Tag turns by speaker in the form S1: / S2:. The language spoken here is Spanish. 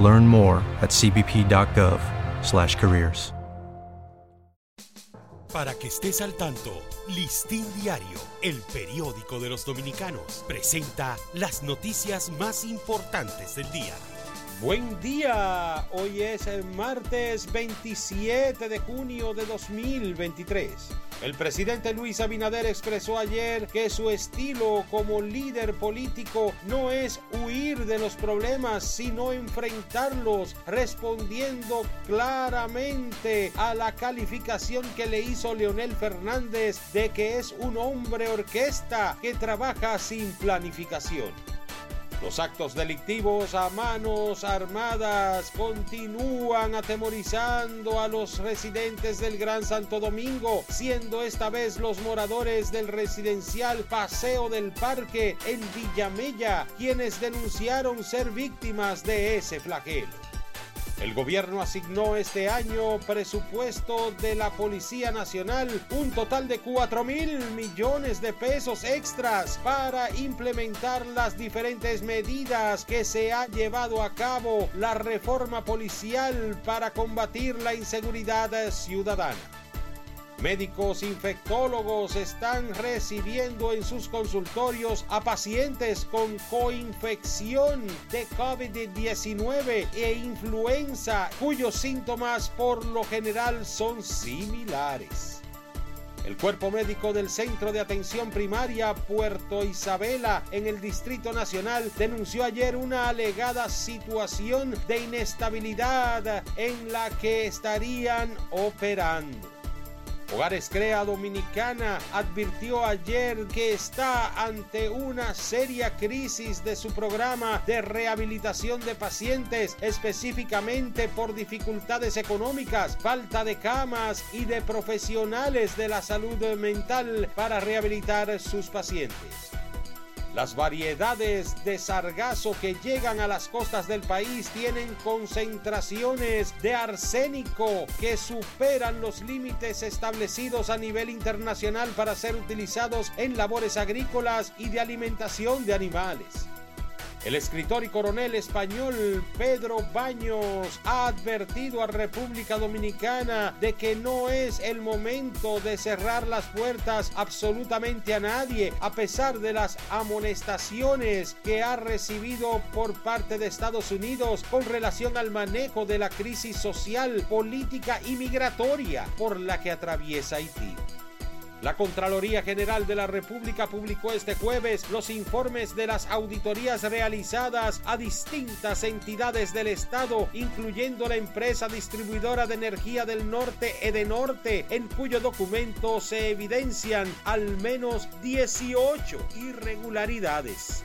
S1: Learn more at cbp.gov/careers.
S2: Para que estés al tanto, Listín Diario, el periódico de los dominicanos, presenta las noticias más importantes del día. Buen día, hoy es el martes 27 de junio de 2023. El presidente Luis Abinader expresó ayer que su estilo como líder político no es huir de los problemas, sino enfrentarlos, respondiendo claramente a la calificación que le hizo Leonel Fernández de que es un hombre orquesta que trabaja sin planificación. Los actos delictivos a manos armadas continúan atemorizando a los residentes del Gran Santo Domingo, siendo esta vez los moradores del residencial Paseo del Parque en Villamella quienes denunciaron ser víctimas de ese flagelo. El gobierno asignó este año presupuesto de la Policía Nacional un total de 4 mil millones de pesos extras para implementar las diferentes medidas que se ha llevado a cabo la reforma policial para combatir la inseguridad ciudadana. Médicos infectólogos están recibiendo en sus consultorios a pacientes con coinfección de COVID-19 e influenza cuyos síntomas por lo general son similares. El cuerpo médico del Centro de Atención Primaria Puerto Isabela en el Distrito Nacional denunció ayer una alegada situación de inestabilidad en la que estarían operando. Hogares Crea Dominicana advirtió ayer que está ante una seria crisis de su programa de rehabilitación de pacientes, específicamente por dificultades económicas, falta de camas y de profesionales de la salud mental para rehabilitar sus pacientes. Las variedades de sargazo que llegan a las costas del país tienen concentraciones de arsénico que superan los límites establecidos a nivel internacional para ser utilizados en labores agrícolas y de alimentación de animales. El escritor y coronel español Pedro Baños ha advertido a República Dominicana de que no es el momento de cerrar las puertas absolutamente a nadie, a pesar de las amonestaciones que ha recibido por parte de Estados Unidos con relación al manejo de la crisis social, política y migratoria por la que atraviesa Haití. La Contraloría General de la República publicó este jueves los informes de las auditorías realizadas a distintas entidades del Estado, incluyendo la empresa distribuidora de energía del norte Edenorte, en cuyo documento se evidencian al menos 18 irregularidades.